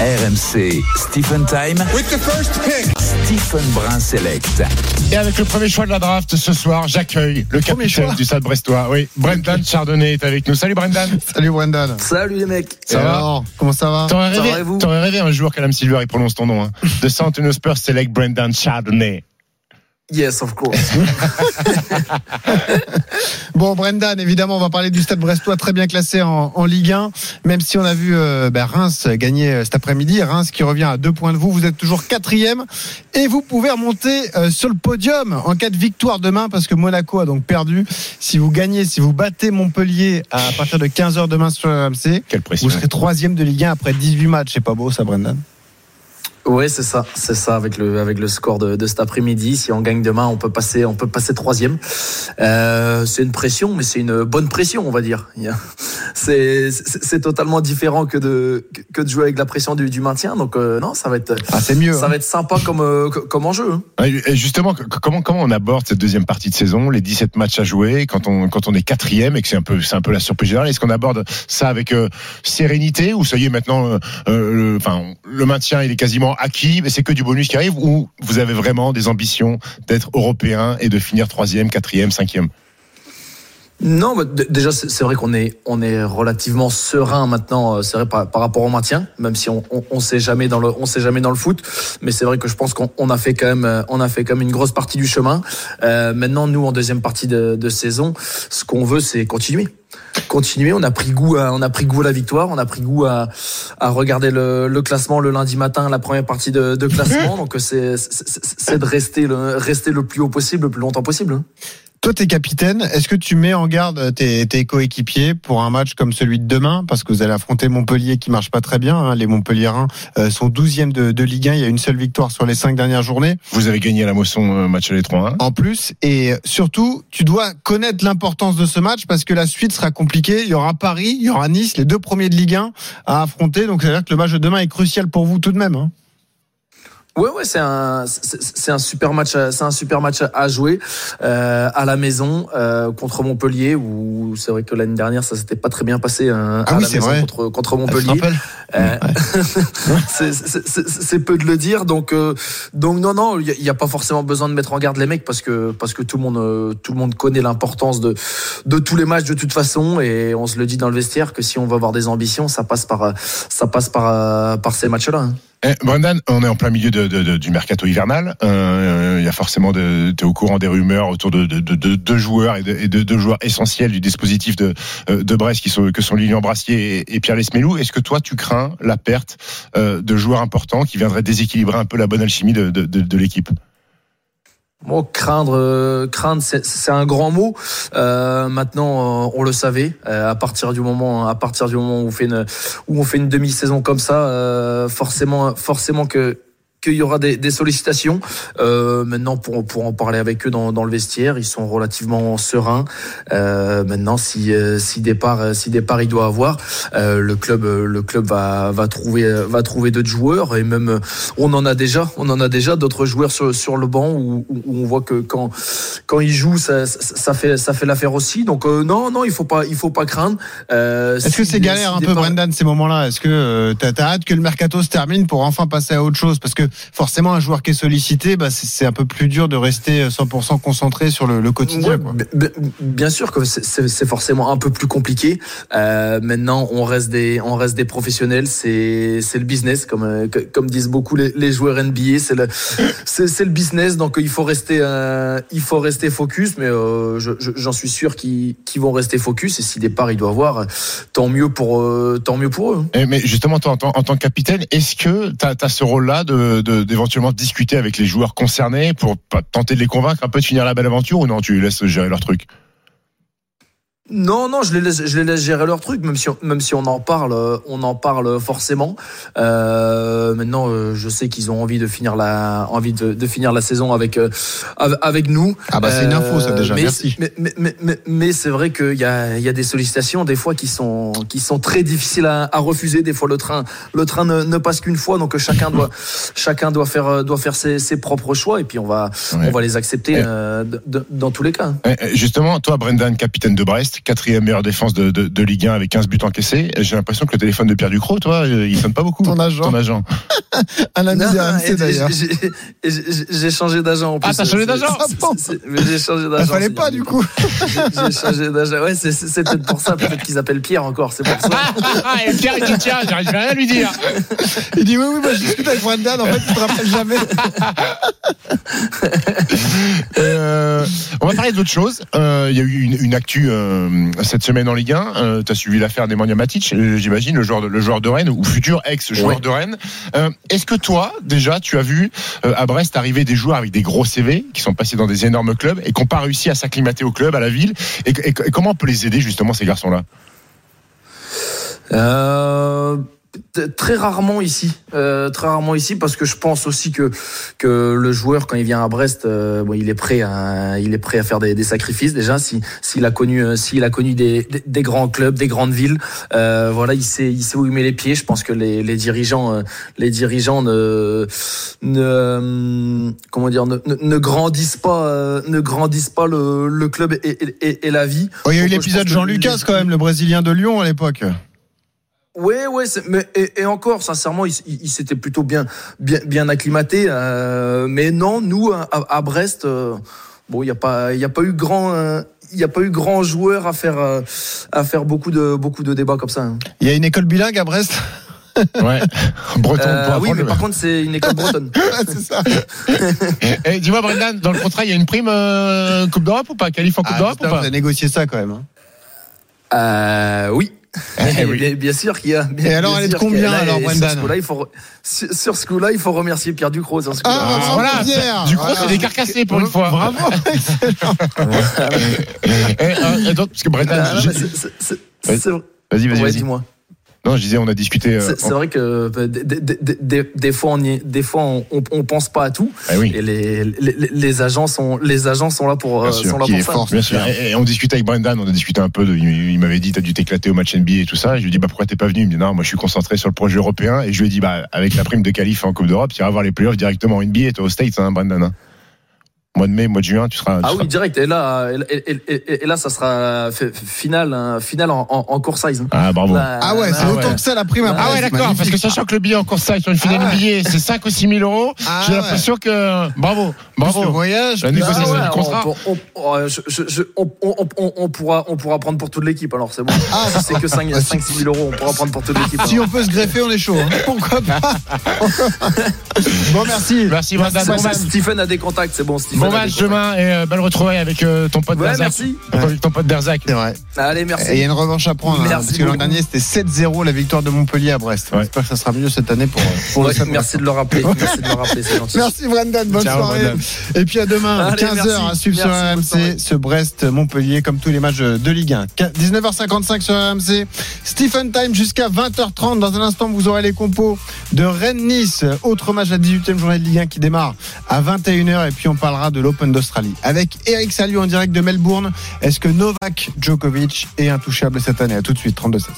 RMC Stephen Time. With the first pick. Stephen Brun Select. Et avec le premier choix de la draft ce soir, j'accueille le Premier capitaine choix. du Stade Brestois. Oui, Brendan Chardonnay est avec nous. Salut Brendan. Salut Brendan. Salut les mecs. Ça Et va alors, Comment ça va T'aurais rêvé, un jour qu'Adam Silver il prononce ton nom. Hein. De San Antonio Spurs select Brendan Chardonnay. Yes, of course. Bon Brendan, évidemment, on va parler du Stade Brestois très bien classé en, en Ligue 1. Même si on a vu euh, ben, Reims gagner euh, cet après-midi, Reims qui revient à deux points de vous, vous êtes toujours quatrième et vous pouvez remonter euh, sur le podium en cas de victoire demain parce que Monaco a donc perdu. Si vous gagnez, si vous battez Montpellier à partir de 15h demain sur RMC, Quelle pression. vous serez troisième de Ligue 1 après 18 matchs. C'est pas beau ça Brendan? Ouais, c'est ça, c'est ça avec le avec le score de, de cet après-midi. Si on gagne demain, on peut passer on peut passer troisième. Euh, c'est une pression, mais c'est une bonne pression, on va dire. C'est totalement différent que de que de jouer avec la pression du, du maintien. Donc euh, non, ça va être Ah c'est mieux. ça hein. va être sympa comme euh, comme enjeu. hein. Ouais, et Justement, comment, comment on aborde cette deuxième partie de saison, les 17 matchs à jouer, quand on, quand on est quatrième et que c'est un peu, c'est un peu la surprise générale, est-ce qu'on aborde ça avec euh, sérénité ou ça y est maintenant, le, enfin, le maintien il est quasiment acquis, mais c'est que du bonus qui arrive ou vous avez vraiment des ambitions d'être européen et de finir troisième, quatrième, cinquième? Non, mais d- déjà c'est vrai qu'on est on est relativement serein maintenant. euh, C'est vrai par, par rapport au maintien, même si on, on, on sait jamais dans le on sait jamais dans le foot. Mais c'est vrai que je pense qu'on on a fait quand même euh, on a fait quand même une grosse partie du chemin. Euh, maintenant, nous en deuxième partie de, de saison, ce qu'on veut c'est continuer. Continuer, on a pris goût, à, on a pris goût à la victoire, on a pris goût à, à regarder le, le classement le lundi matin, la première partie de, de classement. Donc c'est c'est- c'est c'est de rester le rester le plus haut possible, le plus longtemps possible. Toi, t'es capitaine. Est-ce que tu mets en garde tes, tes coéquipiers pour un match comme celui de demain? Parce que vous allez affronter Montpellier qui marche pas très bien. hein. Les Montpelliérains euh, sont 12e de, de Ligue 1. Il y a une seule victoire sur les cinq dernières journées. Vous avez gagné à la Mosson euh, match à 3-1. En plus, et surtout, tu dois connaître l'importance de ce match parce que la suite sera compliquée. Il y aura Paris, il y aura Nice, les deux premiers de Ligue 1 à affronter. Donc, c'est-à-dire que le match de demain est crucial pour vous tout de même. hein. Ouais, ouais, c'est un, c'est un super match, c'est un super match à- jouer euh, à la maison euh, contre Montpellier. Où c'est vrai que l'année dernière, ça s'était pas très bien passé euh, Ah à oui, la maison vrai. contre contre Montpellier. Euh, c'est- c'est peu de le dire. Donc, euh, donc non, non, il n'y a, pas forcément besoin de mettre en garde les mecs parce que parce que tout le monde euh, tout le monde connaît l'importance de de tous les matchs de toute façon et on se le dit dans le vestiaire que si on veut avoir des ambitions, ça passe par ça passe par par ces matchs-là. hein. Eh, Brendan, on est en plein milieu du mercato hivernal. Euh, Il y a forcément, de- t'es au courant des rumeurs autour de de- de- de deux joueurs et de, deux joueurs essentiels du dispositif de, euh, Brest qui sont, que sont Lilian Brassier et, Pierre Lesmelou. Est-ce que toi, tu crains la perte euh, de joueurs importants qui viendraient déséquilibrer un peu la bonne alchimie de, de- craindre, euh, craindre, c'est un grand mot. Euh, maintenant, euh, on le savait. À partir du moment, à partir du moment où on fait une, où on fait une demi-saison comme ça, forcément, forcément que qu'il y aura des, des sollicitations. Euh, maintenant, pour, pour en parler avec eux dans, dans le vestiaire, ils sont relativement sereins. Euh, maintenant, si, euh, si départ, si départ il doit avoir, euh, le club, le club va, va trouver, va trouver d'autres joueurs et même, on en a déjà, on en a déjà d'autres joueurs sur, sur le banc où, on voit que quand, quand ils jouent, ça, ça, fait, ça fait l'affaire aussi. Donc non, non, il faut pas, il faut pas craindre. Est-ce que c'est galère si un peu, Brendan, ces moments-là? Est-ce que euh, t'as as hâte que le mercato se termine pour enfin passer à autre chose? Parce que forcément, un joueur qui est sollicité, bah, c'est un peu plus dur de rester 100% concentré sur le, le quotidien. Ouais, quoi. bien sûr que c'est- forcément un peu plus compliqué. Euh, maintenant, on reste des, on reste des professionnels. C'est, le business, comme, euh, comme disent beaucoup les, les joueurs NBA. C'est le, c'est, c'est le business. Donc, il faut rester, euh, il faut rester focus. Mais euh, je- je- j'en suis sûr qu'ils, vont rester focus. Et si départ il doit avoir, tant mieux pour, euh, tant mieux pour eux. Mais justement, toi, en, tant- en tant que capitaine, est-ce que tu as, ce rôle-là de, d'éventuellement discuter avec les joueurs concernés pour tenter de les convaincre un peu de finir la belle aventure ou non, tu laisses gérer leur truc? Non, non, je les laisse, je les laisse gérer leur truc, même si on, même si on en parle, euh, on en parle forcément. Euh, maintenant, euh, je sais qu'ils ont envie de finir la, envie de, de finir la saison avec, euh, avec, nous. Ah bah c'est une info ça déjà, mais, merci. Mais, mais, mais, mais, mais c'est vrai qu'il y a, il y a des sollicitations des fois qui sont, qui sont très difficiles à, à refuser. Des fois, le train, le train ne, ne passe qu'une fois, donc chacun doit, chacun doit faire, doit faire ses, ses propres choix, et puis on va, Ouais. on va les accepter euh, dans tous les cas. Justement, toi, Brendan, capitaine de Brest, quatrième meilleure défense de, de, de Ligue 1 avec 15 buts encaissés. J'ai l'impression que le téléphone de Pierre Ducrot, toi, euh, il sonne pas beaucoup. Ton agent. Ton agent. Un ami d'ailleurs. j'ai- changé d'agent en plus. Ah, t'as changé d'agent J'ai changé d'agent. fallait c'est pas bien. du coup. J'ai changé d'agent. Ouais, c'est peut-être pour ça. Peut-être qu'ils appellent Pierre encore. C'est pour ça. Ah, et Pierre, il dit tiens, j'arrive rien à lui dire. Il dit oui, oui, moi je discute avec Brendan, en fait, il te rappelle jamais. Euh, on va parler d'autre chose. Euh, Il y a eu une, une actu euh, cette semaine en Ligue 1. tu as suivi l'affaire Nemanja Matic, j'imagine, le joueur, de, le joueur de Rennes ou futur ex-joueur Ouais. de Rennes. Est-ce que toi, déjà, tu as vu à Brest arriver des joueurs avec des gros CV qui sont passés dans des énormes clubs et qui n'ont pas réussi à s'acclimater au club, à la ville? Et, et- et comment on peut les aider justement ces garçons-là? Euh, très rarement ici, euh, très rarement ici, parce que je pense aussi que que le joueur quand il vient à Brest, euh, bon, il est prêt à il est prêt à faire des, des sacrifices déjà. Si s'il a connu euh, s'il a connu des, des, des grands clubs, des grandes villes, euh, voilà, il sait il sait où il met les pieds. Je pense que les, les dirigeants euh, les dirigeants ne ne comment dire ne, ne, ne grandissent pas euh, ne grandissent pas le, le club et, et, et- et la vie. Oh, il y a eu l'épisode Jean Lucas quand même, le Brésilien de Lyon à l'époque. Ouais, ouais, c'est- mais et, et encore, sincèrement, il, s- il- il s'était plutôt bien, bien, bien acclimaté. euh, mais non, nous à, à Brest, euh, bon, il y a pas, il y a pas eu grand, euh, il y a pas eu grand joueur à faire, euh, à faire beaucoup de, beaucoup de débats comme ça. hein. Il y a une école bilingue à Brest? Ouais, breton. Euh, oui, mais le- par contre, c'est une école bretonne. c'est ça. Eh, Dis-moi, Brendan, dans le contrat, il y a une prime euh, Coupe d'Europe ou pas? Qualif en Coupe Ah, d'Europe ou pas? vous avez négocié ça quand même. hein. Euh, oui. Eh oui. Bien, sûr qu'il y a. bien- Et alors, elle est de a- combien, alors, et sur Brendan ce coup-là, il faut, re- sur, sur ce coup-là, il faut remercier Pierre Ducrot. sur ce coup-là. Ah, voilà, Pierre. Du coup, Voilà. c'est des carcassés pour une fois. Bravo. Eh, attends, parce que Brendan, Ah, Vas-y, vas-y, vas-y. Ouais, vas-y. dis-moi. Non, je disais, on a discuté. euh, C'est en- vrai que euh, des, fois, on, y- des fois on, on, on pense pas à tout. Ah oui. Et les, les, les agents sont, les agents sont là pour, euh, Bien sûr, sont là qui pour est ça. fort. Bien sûr. Et, et on discutait avec Brendan, on a discuté un peu. De, il, il m'avait dit, t'as dû t'éclater au match NBA et tout ça. Et je lui ai dit, bah pourquoi t'es pas venu? Il me dit, non, moi je suis concentré sur le projet européen. Et je lui ai dit, bah avec la prime de qualif en Coupe d'Europe, tu iras voir les playoffs directement en NBA. Toi aux States, hein, Brendan. hein. Mois de mai, mois de juin, tu seras. tu Ah seras- oui, direct. Et là, et, et- et- et là, ça sera final, hein, final en, en, en court size. hein. Ah bravo. Là, Ah ouais, c'est autant ouais. que ça la prime à Ah Ah ouais, d'accord, parce que sachant que le billet en course ça sur une finale Ah ouais. NBA, c'est 5 ou 6 000 euros, Ah j'ai ouais. l'impression que. Bravo, Plus le bravo. voyage, La négociation. Ah ouais, du contrat. on, on- on- je- je- je- on- on- on- on pourra, on pourra prendre pour toute l'équipe. Alors c'est bon. Ah, Si c'est que 5-6 000 euros, on pourra prendre pour toute l'équipe. Si on peut se greffer, on est chaud. hein. Pourquoi pas Bon, merci. Merci, Stephen a des contacts, c'est bon. Stephen bon match demain et euh, belle retrouvaille avec euh, ton pote Ouais, Derzac. merci. Avec ton pote Derzac. C'est vrai. Allez, merci. Et il y a une revanche à prendre. hein, Merci parce que l'an dernier, c'était 7-0 la victoire de Montpellier à Brest. Ouais. J'espère que ça sera mieux cette année pour, pour Ouais, le Stade merci de le rappeler. Merci de le rappeler, c'est gentil. Merci Brendan, bonne Ciao, soirée. Et puis à demain, Allez, 15h merci. à suivre sur. RMC, ce Brest-Montpellier, comme tous les matchs de Ligue 1. 19h55 sur RMC, Stephen Time jusqu'à 20h30. Dans un instant, vous aurez les compos de Rennes-Nice, autre match à 18e journée de Ligue 1 qui démarre à 21h. Et puis on parlera de l'Open d'Australie. Avec Eric Salio en direct de Melbourne, est-ce que Novak Djokovic est intouchable cette année? À tout de suite, 32 16